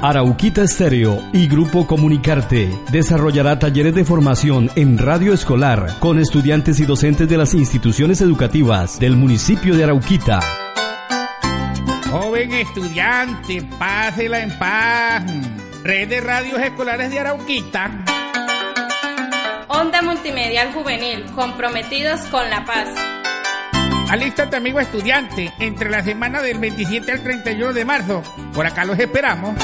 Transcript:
Arauquita Estéreo y Grupo Comunicarte desarrollará talleres de formación en radio escolar con estudiantes y docentes de las instituciones educativas del municipio de Arauquita. Joven estudiante, pásela en paz. Red de Radios Escolares de Arauquita. Onda Multimedial Juvenil, comprometidos con la paz. Alístate, amigo estudiante, entre la semana del 27 al 31 de marzo. Por acá los esperamos.